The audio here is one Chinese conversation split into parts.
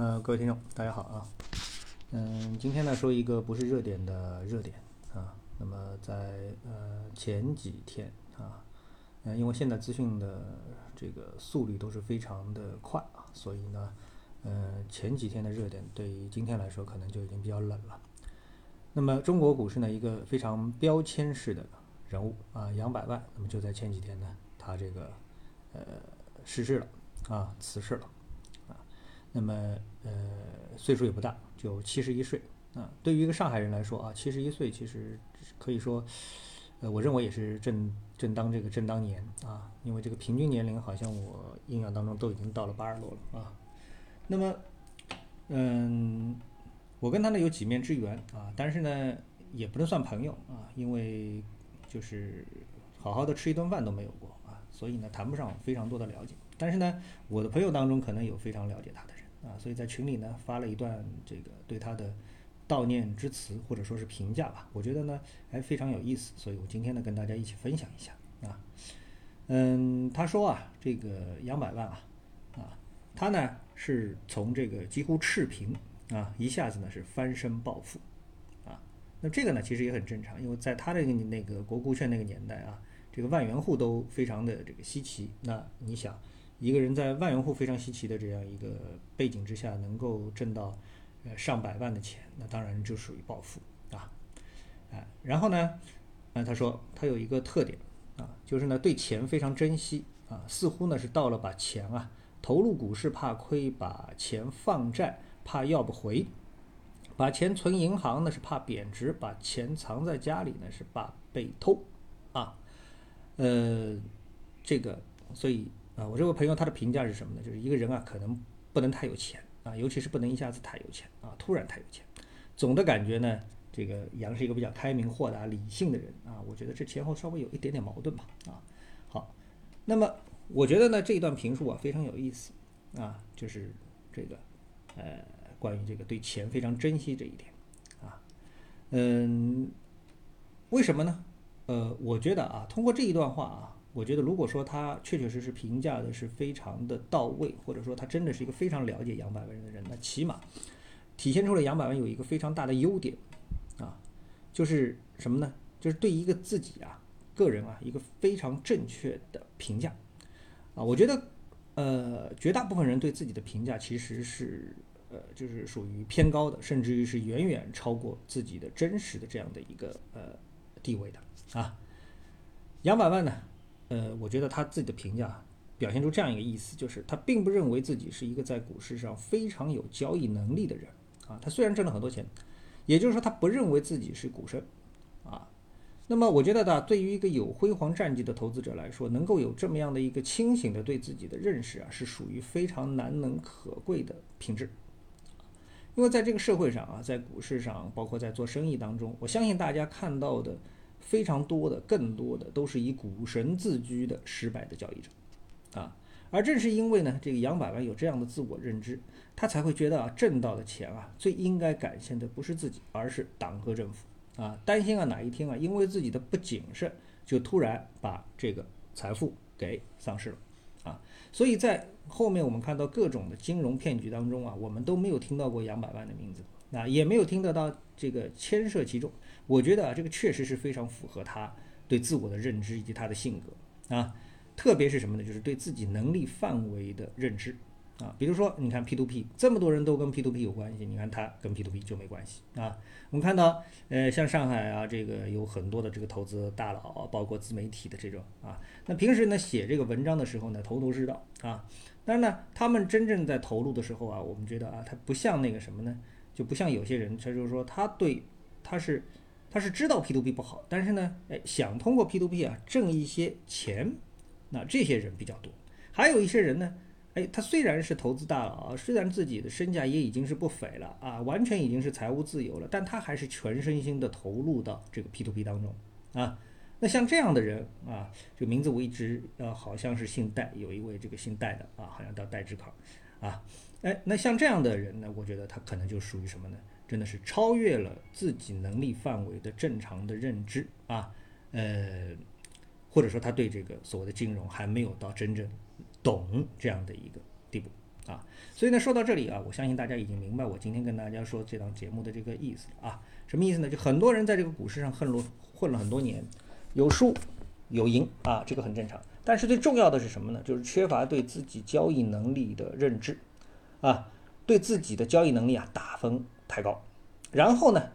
呃，各位听众，大家好啊。嗯，今天呢说一个不是热点的热点啊。那么在呃前几天啊，嗯，因为现在资讯的这个速率都是非常的快啊，所以呢，呃前几天的热点对于今天来说可能就已经比较冷了。那么中国股市呢一个非常标签式的人物啊，杨百万，那么就在前几天呢，他这个呃逝世了啊，辞世了。那么，呃，岁数也不大，就七十一岁啊。对于一个上海人来说啊，七十一岁其实可以说，呃，我认为也是正正当这个正当年啊。因为这个平均年龄好像我印象当中都已经到了八十多了啊。那么，嗯，我跟他呢有几面之缘啊，但是呢也不能算朋友啊，因为就是好好的吃一顿饭都没有过啊，所以呢谈不上非常多的了解。但是呢，我的朋友当中可能有非常了解他的。啊，所以在群里呢发了一段这个对他的悼念之词，或者说是评价吧，我觉得呢还非常有意思，所以我今天呢跟大家一起分享一下啊。嗯，他说啊，这个杨百万啊，啊，他呢是从这个几乎赤贫啊，一下子呢是翻身暴富啊。那这个呢其实也很正常，因为在他的那个国库券那个年代啊，这个万元户都非常的这个稀奇。那你想？一个人在万元户非常稀奇的这样一个背景之下，能够挣到呃上百万的钱，那当然就属于暴富啊，哎，然后呢，那他说他有一个特点啊，就是呢对钱非常珍惜啊，似乎呢是到了把钱啊投入股市怕亏，把钱放债怕要不回，把钱存银行呢是怕贬值，把钱藏在家里呢是怕被偷啊，呃，这个所以。啊，我这位朋友他的评价是什么呢？就是一个人啊，可能不能太有钱啊，尤其是不能一下子太有钱啊，突然太有钱。总的感觉呢，这个杨是一个比较开明、豁达、理性的人啊。我觉得这前后稍微有一点点矛盾吧。啊，好，那么我觉得呢，这一段评述啊非常有意思啊，就是这个呃，关于这个对钱非常珍惜这一点啊，嗯，为什么呢？呃，我觉得啊，通过这一段话啊。我觉得，如果说他确确实实评价的是非常的到位，或者说他真的是一个非常了解杨百万的人，那起码体现出了杨百万有一个非常大的优点啊，就是什么呢？就是对一个自己啊个人啊一个非常正确的评价啊。我觉得，呃，绝大部分人对自己的评价其实是呃就是属于偏高的，甚至于是远远超过自己的真实的这样的一个呃地位的啊。杨百万呢？呃，我觉得他自己的评价表现出这样一个意思，就是他并不认为自己是一个在股市上非常有交易能力的人啊。他虽然挣了很多钱，也就是说他不认为自己是股神啊。那么我觉得呢，对于一个有辉煌战绩的投资者来说，能够有这么样的一个清醒的对自己的认识啊，是属于非常难能可贵的品质。因为在这个社会上啊，在股市上，包括在做生意当中，我相信大家看到的。非常多的，更多的都是以股神自居的失败的交易者，啊，而正是因为呢，这个杨百万有这样的自我认知，他才会觉得啊，挣到的钱啊，最应该感谢的不是自己，而是党和政府，啊，担心啊哪一天啊，因为自己的不谨慎，就突然把这个财富给丧失了，啊，所以在后面我们看到各种的金融骗局当中啊，我们都没有听到过杨百万的名字。啊，也没有听得到这个牵涉其中。我觉得啊，这个确实是非常符合他对自我的认知以及他的性格啊，特别是什么呢？就是对自己能力范围的认知啊。比如说，你看 P2P，这么多人都跟 P2P 有关系，你看他跟 P2P 就没关系啊。我们看到，呃，像上海啊，这个有很多的这个投资大佬，包括自媒体的这种啊，那平时呢写这个文章的时候呢，头头是道啊。但是呢，他们真正在投入的时候啊，我们觉得啊，他不像那个什么呢？就不像有些人，他就是说他对他是他是知道 P to P 不好，但是呢，哎，想通过 P to P 啊挣一些钱，那这些人比较多。还有一些人呢，哎，他虽然是投资大佬，虽然自己的身价也已经是不菲了啊，完全已经是财务自由了，但他还是全身心的投入到这个 P to P 当中啊。那像这样的人啊，这个名字我一直呃好像是姓戴，有一位这个姓戴的啊，好像叫戴志康啊。哎，那像这样的人呢，我觉得他可能就属于什么呢？真的是超越了自己能力范围的正常的认知啊，呃，或者说他对这个所谓的金融还没有到真正懂这样的一个地步啊。所以呢，说到这里啊，我相信大家已经明白我今天跟大家说这档节目的这个意思了啊。什么意思呢？就很多人在这个股市上混了混了很多年，有输有赢啊，这个很正常。但是最重要的是什么呢？就是缺乏对自己交易能力的认知啊，对自己的交易能力啊打分太高，然后呢，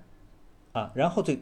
啊，然后最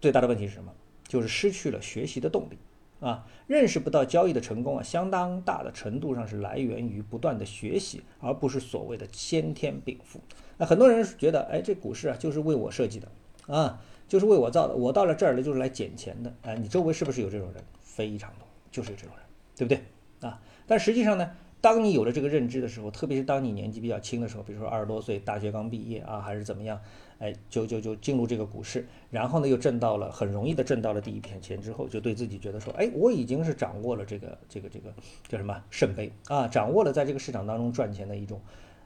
最大的问题是什么？就是失去了学习的动力。啊，认识不到交易的成功啊，相当大的程度上是来源于不断的学习，而不是所谓的先天禀赋。那很多人觉得，哎，这股市啊就是为我设计的啊，就是为我造的，我到了这儿呢就是来捡钱的。哎，你周围是不是有这种人？非常多，就是这种人，对不对？啊，但实际上呢？当你有了这个认知的时候，特别是当你年纪比较轻的时候，比如说二十多岁，大学刚毕业啊，还是怎么样，哎，就就就进入这个股市，然后呢又挣到了很容易的挣到了第一片钱之后，就对自己觉得说，哎，我已经是掌握了这个这个这个叫什么圣杯啊，掌握了在这个市场当中赚钱的一种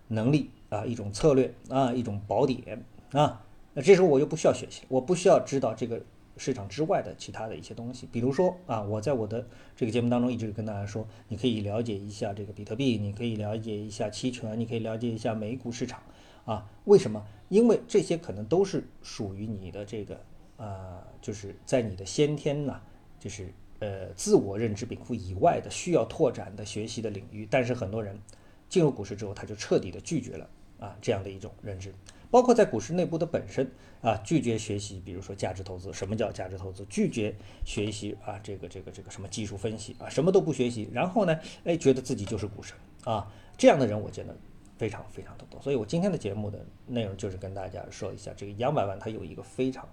能力啊，一种策略啊，一种宝典啊，那这时候我又不需要学习，我不需要知道这个。市场之外的其他的一些东西，比如说啊，我在我的这个节目当中一直跟大家说，你可以了解一下这个比特币，你可以了解一下期权，你可以了解一下美股市场啊。为什么？因为这些可能都是属于你的这个呃，就是在你的先天呢，就是呃自我认知禀赋以外的需要拓展的学习的领域。但是很多人进入股市之后，他就彻底的拒绝了啊这样的一种认知。包括在股市内部的本身啊，拒绝学习，比如说价值投资，什么叫价值投资？拒绝学习啊，这个这个这个什么技术分析啊，什么都不学习，然后呢，哎，觉得自己就是股神啊，这样的人我见得非常非常的多。所以我今天的节目的内容就是跟大家说一下，这个杨百万他有一个非常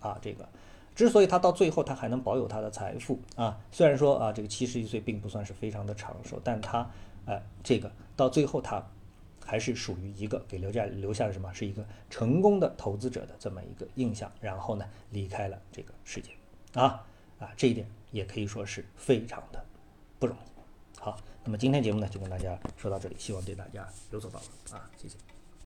啊，这个之所以他到最后他还能保有他的财富啊，虽然说啊，这个七十一岁并不算是非常的长寿，但他哎，这个到最后他。还是属于一个给留下留下了什么？是一个成功的投资者的这么一个印象，然后呢离开了这个世界，啊啊，这一点也可以说是非常的不容易。好，那么今天节目呢就跟大家说到这里，希望对大家有所帮助啊，谢谢。